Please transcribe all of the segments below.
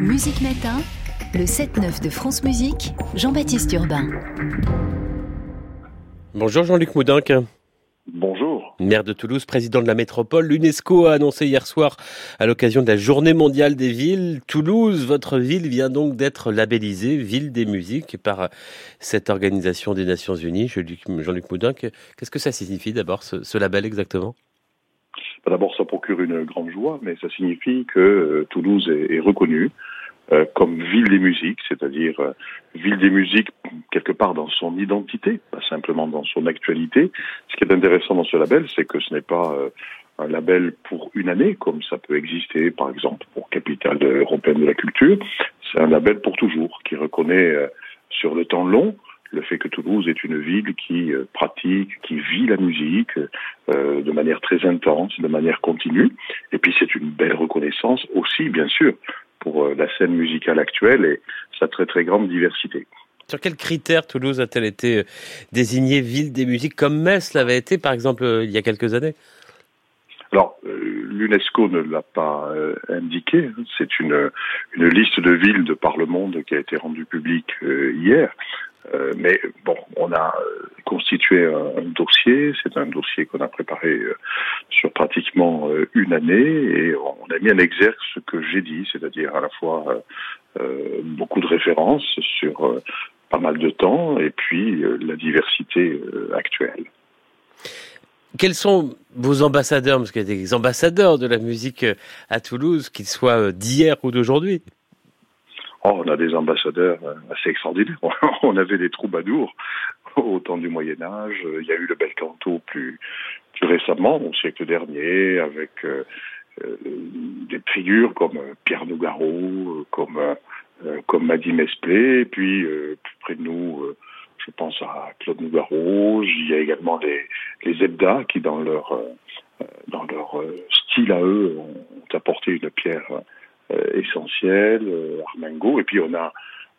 Musique Matin, le 7-9 de France Musique, Jean-Baptiste Urbain. Bonjour Jean-Luc Moudinque. Bonjour. Maire de Toulouse, président de la métropole, l'UNESCO a annoncé hier soir, à l'occasion de la Journée mondiale des villes, Toulouse, votre ville vient donc d'être labellisée ville des musiques par cette organisation des Nations Unies. Jean-Luc Moudinque, qu'est-ce que ça signifie d'abord ce label exactement? D'abord, ça procure une grande joie, mais ça signifie que euh, Toulouse est, reconnue euh, comme ville des musiques, c'est-à-dire euh, ville des musiques quelque part dans son identité, pas simplement dans son actualité. Ce qui est intéressant dans ce label, c'est que ce n'est pas un label pour une année, comme ça peut exister, par exemple, pour capitale européenne de la culture. C'est un label pour toujours, qui reconnaît sur le temps long le fait que Toulouse est une ville qui euh, pratique, qui vit la musique euh, de manière très intense, de manière continue. Et puis c'est une belle reconnaissance aussi, bien sûr, pour euh, la scène musicale actuelle et sa très très grande diversité. Sur quels critères Toulouse a-t-elle été désignée ville des musiques comme Metz l'avait été par exemple il y a quelques années? Alors, l'UNESCO ne l'a pas indiqué. C'est une, une liste de villes de par le monde qui a été rendue publique hier. Euh, mais bon, on a euh, constitué un, dossier. C'est un dossier qu'on a préparé euh, sur pratiquement une année et on a mis en exergue ce que j'ai dit, c'est-à-dire à la fois beaucoup de références sur pas mal de temps et puis la diversité actuelle. Quels sont vos ambassadeurs? Parce qu'il y a des ambassadeurs de la musique à Toulouse, qu'ils soient d'hier ou d'aujourd'hui. Oh, on a des ambassadeurs euh, assez extraordinaires. on avait des troubadours au temps du Moyen Âge. Il y a eu le bel canto plus, récemment, au siècle dernier, avec euh, euh, des figures comme Pierre Nougaro, comme comme Maddy Mesplé, et puis plus près de nous, je pense à Claude Nougaro. Il y a également les les qui, dans leur dans leur style à eux, ont apporté une pierre euh, essentiel, euh, Armengo, et puis on a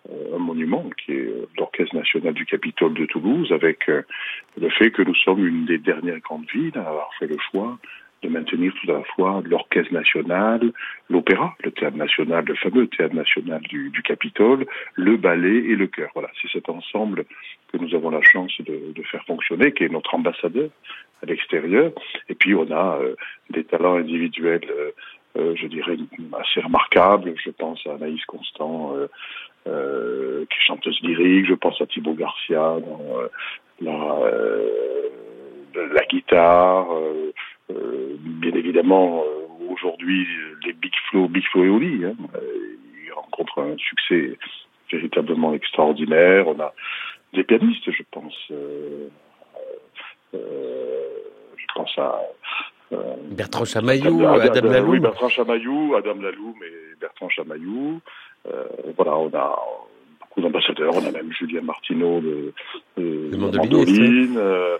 euh, un monument qui est l'Orchestre national du Capitole de Toulouse, avec le fait que nous sommes une des dernières grandes villes à avoir fait le choix de maintenir tout à la fois l'orchestre national, l'opéra, le théâtre national, le fameux théâtre national du, du Capitole, le ballet et le chœur. Voilà, c'est cet ensemble que nous avons la chance de, de, faire fonctionner, qui est notre ambassadeur à l'extérieur. Et puis on a des talents individuels euh, je dirais, assez remarquable. Je pense à Anaïs Constant, euh, euh, qui est chanteuse lyrique. Je pense à Thibaut Garcia dans la, guitare. bien évidemment, aujourd'hui, les Big Flo, Big Flo et Oli, hein, ils rencontrent un succès véritablement extraordinaire. On a des pianistes, je pense. Euh, je pense à Bertrand Chamaillou, Adam, Lalou. Oui, Bertrand Chamaillou, Adam Lalou, mais Bertrand Chamaillou. Euh, voilà, on a beaucoup d'ambassadeurs. On a même Julien Martineau de, de, Mandoline. Euh,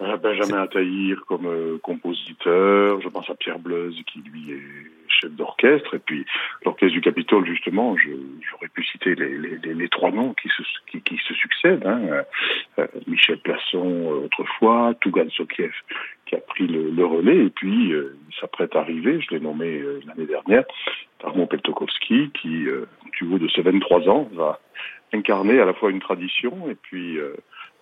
euh, Benjamin Attahir comme euh, compositeur. Je pense à Pierre Bleuze qui lui est chef d'orchestre. Et puis l'orchestre du Capitole, justement, j'aurais pu citer les, les, les, trois noms qui se, qui, qui se succèdent. Hein. Euh, Michel Plasson autrefois, Tougan Sokiev qui a pris le, le relais. Et puis il s'apprête à arriver, je l'ai nommé l'année dernière, Armand Peltokovski qui, du haut de ses 23 ans, va incarner à la fois une tradition et puis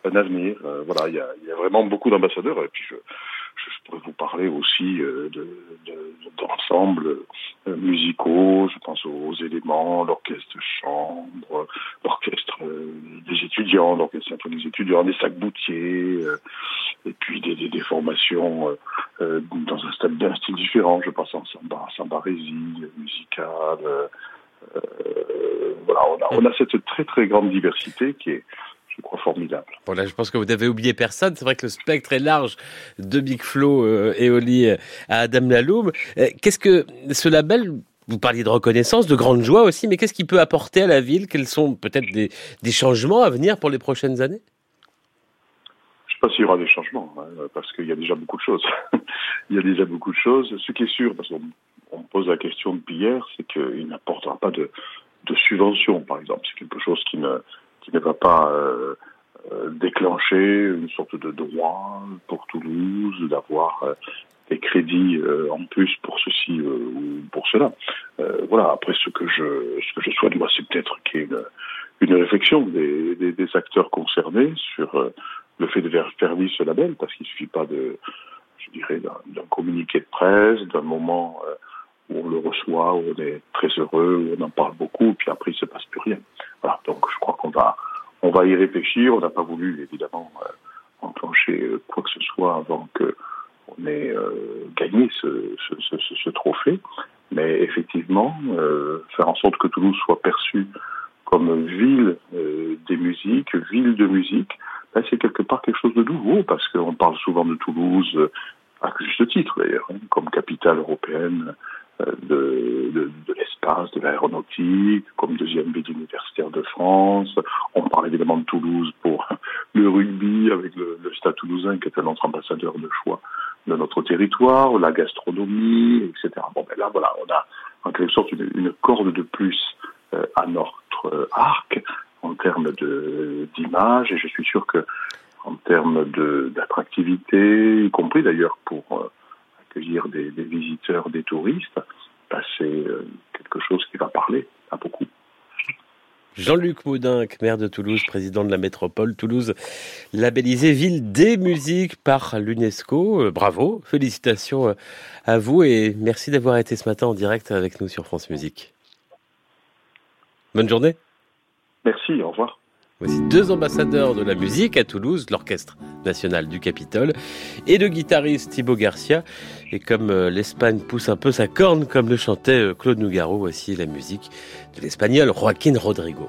un avenir. Euh, voilà, il y a, y a, vraiment beaucoup d'ambassadeurs. Et puis je, je, pourrais vous parler aussi euh, de, d'ensembles euh, musicaux. Je pense aux, éléments, l'orchestre chambre, l'orchestre des étudiants, l'orchestre des étudiants, des sacs boutiers, et puis des, des, des formations dans un style, d'un différent. Je pense en samba, samba musical. voilà, on a, on a cette très très grande diversité qui est je crois, formidable. Voilà, je pense que vous n'avez oublié personne. C'est vrai que le spectre est large de Big Flo euh, et Oli euh, à Adam Laloum. Euh, qu'est-ce que ce label, vous parliez de reconnaissance, de grande joie aussi, mais qu'est-ce qu'il peut apporter à la ville? Quels sont peut-être des, des, changements à venir pour les prochaines années? Je ne sais pas s'il y aura des changements, hein, parce qu'il y a déjà beaucoup de choses. Il y a déjà beaucoup de choses. Ce qui est sûr, parce qu'on me pose la question depuis hier, c'est qu'il n'apportera pas de, de subvention, par exemple. C'est quelque chose qui ne qui ne va pas euh, déclenché une sorte de droit pour Toulouse, d'avoir des crédits en plus pour ceci ou pour cela. voilà. Après, ce que je ce que je souhaite moi, c'est peut-être qu'il y ait une, réflexion des, acteurs concernés sur le fait de faire vivre ce label, parce qu'il suffit pas de je dirais, d'un communiqué de presse, d'un moment euh, on le reçoit, on est très heureux, on en parle beaucoup, puis après il se passe plus rien. Voilà, donc je crois qu'on va, on va y réfléchir. On n'a pas voulu évidemment euh, enclencher euh, quoi que ce soit avant que on ait gagné ce, trophée. Mais effectivement, faire en sorte que Toulouse soit perçue comme ville des musiques, ville de musique, ben, c'est quelque part quelque chose de nouveau, parce qu'on parle souvent de Toulouse, à juste titre d'ailleurs, hein, comme capitale européenne euh, de, l'espace, de l'aéronautique, comme deuxième ville universitaire de France. On parle évidemment de Toulouse pour le rugby, avec le, Stade toulousain qui est notre ambassadeur de choix de notre territoire, la gastronomie, etc. Bon, ben là, voilà, on a en quelque sorte une, une corde de plus euh, à notre euh, arc en termes d'image, et je suis sûr que en termes d'attractivité, y compris d'ailleurs pour euh, accueillir des, des, visiteurs, des touristes, bah, c'est euh, quelque chose qui va parler à beaucoup. Jean-Luc Maudinck, maire de Toulouse, président de la métropole Toulouse, labellisé ville des musiques par l'UNESCO. Euh, bravo, félicitations à vous et merci d'avoir été ce matin en direct avec nous sur France Musique. Bonne journée. Merci, au revoir. Voici deux ambassadeurs de la musique à Toulouse, l'Orchestre national du Capitole et le guitariste Thibaut Garcia. Et comme euh, l'Espagne pousse un peu sa corne, comme le chantait euh, Claude Nougaro, voici la musique de l'espagnol Joaquín Rodrigo.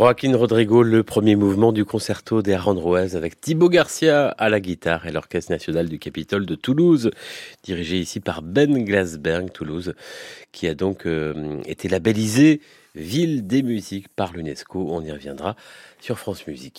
Joaquin Rodrigo, le premier mouvement du concerto des Arandroises avec Thibaut Garcia à la guitare et l'Orchestre national du Capitole de Toulouse, dirigé ici par Ben Glasberg, Toulouse, qui a donc euh, été labellisé Ville des musiques par l'UNESCO. On y reviendra sur France Musique.